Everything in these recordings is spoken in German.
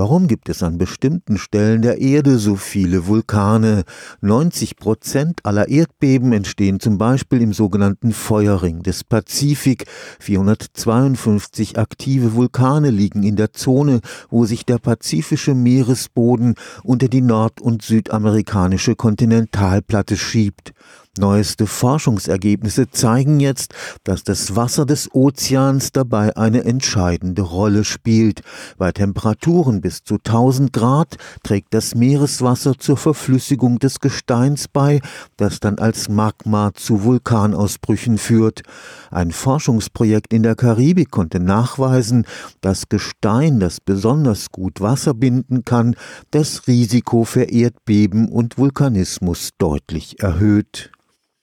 Warum gibt es an bestimmten Stellen der Erde so viele Vulkane? 90 Prozent aller Erdbeben entstehen zum Beispiel im sogenannten Feuerring des Pazifik. 452 aktive Vulkane liegen in der Zone, wo sich der pazifische Meeresboden unter die nord- und südamerikanische Kontinentalplatte schiebt. Neueste Forschungsergebnisse zeigen jetzt, dass das Wasser des Ozeans dabei eine entscheidende Rolle spielt. Bei Temperaturen bis zu 1000 Grad trägt das Meereswasser zur Verflüssigung des Gesteins bei, das dann als Magma zu Vulkanausbrüchen führt. Ein Forschungsprojekt in der Karibik konnte nachweisen, dass Gestein, das besonders gut Wasser binden kann, das Risiko für Erdbeben und Vulkanismus deutlich erhöht.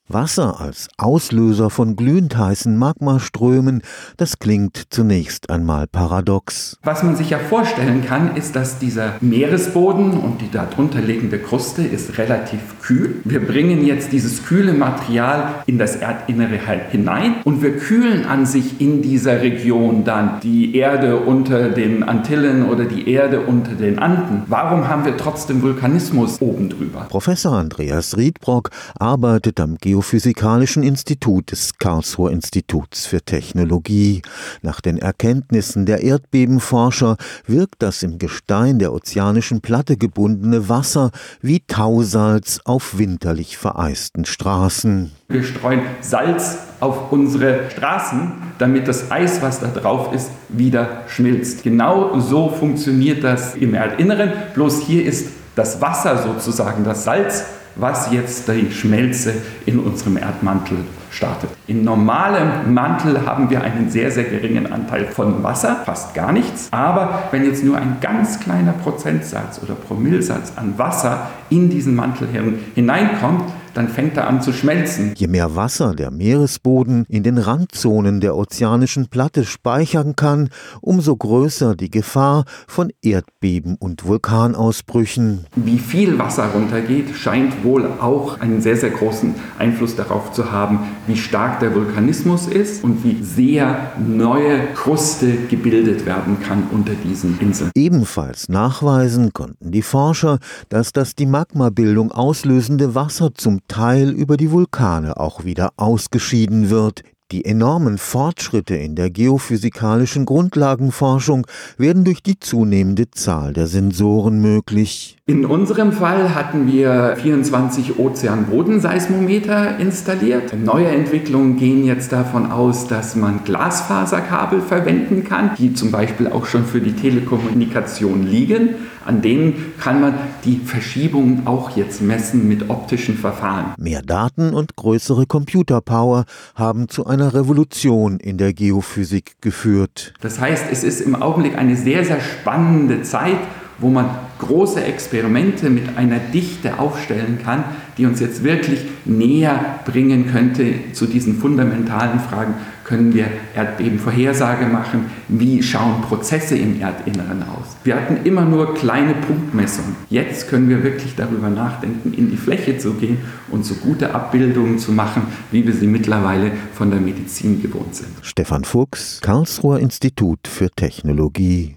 Wasser als Auslöser von glühend heißen Magmaströmen, das klingt zunächst einmal paradox. Was man sich ja vorstellen kann, ist, dass dieser Meeresboden und die darunter liegende Kruste ist relativ kühl. Wir bringen jetzt dieses kühle Material in das Erdinnere halt hinein und wir kühlen an sich in dieser Region dann die Erde unter den Antillen oder die Erde unter den Anden. Warum haben wir trotzdem Vulkanismus oben drüber? Professor Andreas Riedbrock arbeitet am Geo Geophysikalischen Institut des Karlsruher Instituts für Technologie. Nach den Erkenntnissen der Erdbebenforscher wirkt das im Gestein der ozeanischen Platte gebundene Wasser wie Tausalz auf winterlich vereisten Straßen. Wir streuen Salz auf unsere Straßen, damit das Eis, was da drauf ist, wieder schmilzt. Genau so funktioniert das im Erdinneren. Bloß hier ist das Wasser sozusagen das Salz was jetzt die Schmelze in unserem Erdmantel startet. In normalem Mantel haben wir einen sehr, sehr geringen Anteil von Wasser, fast gar nichts. Aber wenn jetzt nur ein ganz kleiner Prozentsatz oder Promillsatz an Wasser in diesen Mantel hineinkommt, dann fängt er an zu schmelzen. Je mehr Wasser der Meeresboden in den Randzonen der ozeanischen Platte speichern kann, umso größer die Gefahr von Erdbeben und Vulkanausbrüchen. Wie viel Wasser runtergeht, scheint wohl auch einen sehr, sehr großen Einfluss darauf zu haben, wie stark der Vulkanismus ist und wie sehr neue Kruste gebildet werden kann unter diesen Inseln. Ebenfalls nachweisen konnten die Forscher, dass das die Magmabildung auslösende Wasser zum Teil über die Vulkane auch wieder ausgeschieden wird. Die enormen Fortschritte in der geophysikalischen Grundlagenforschung werden durch die zunehmende Zahl der Sensoren möglich. In unserem Fall hatten wir 24 Ozeanbodenseismometer installiert. Neue Entwicklungen gehen jetzt davon aus, dass man Glasfaserkabel verwenden kann, die zum Beispiel auch schon für die Telekommunikation liegen. An denen kann man die Verschiebungen auch jetzt messen mit optischen Verfahren. Mehr Daten und größere Computerpower haben zu einer Revolution in der Geophysik geführt. Das heißt, es ist im Augenblick eine sehr, sehr spannende Zeit wo man große Experimente mit einer Dichte aufstellen kann, die uns jetzt wirklich näher bringen könnte zu diesen fundamentalen Fragen. Können wir Erdbebenvorhersage machen? Wie schauen Prozesse im Erdinneren aus? Wir hatten immer nur kleine Punktmessungen. Jetzt können wir wirklich darüber nachdenken, in die Fläche zu gehen und so gute Abbildungen zu machen, wie wir sie mittlerweile von der Medizin gewohnt sind. Stefan Fuchs, Karlsruher Institut für Technologie.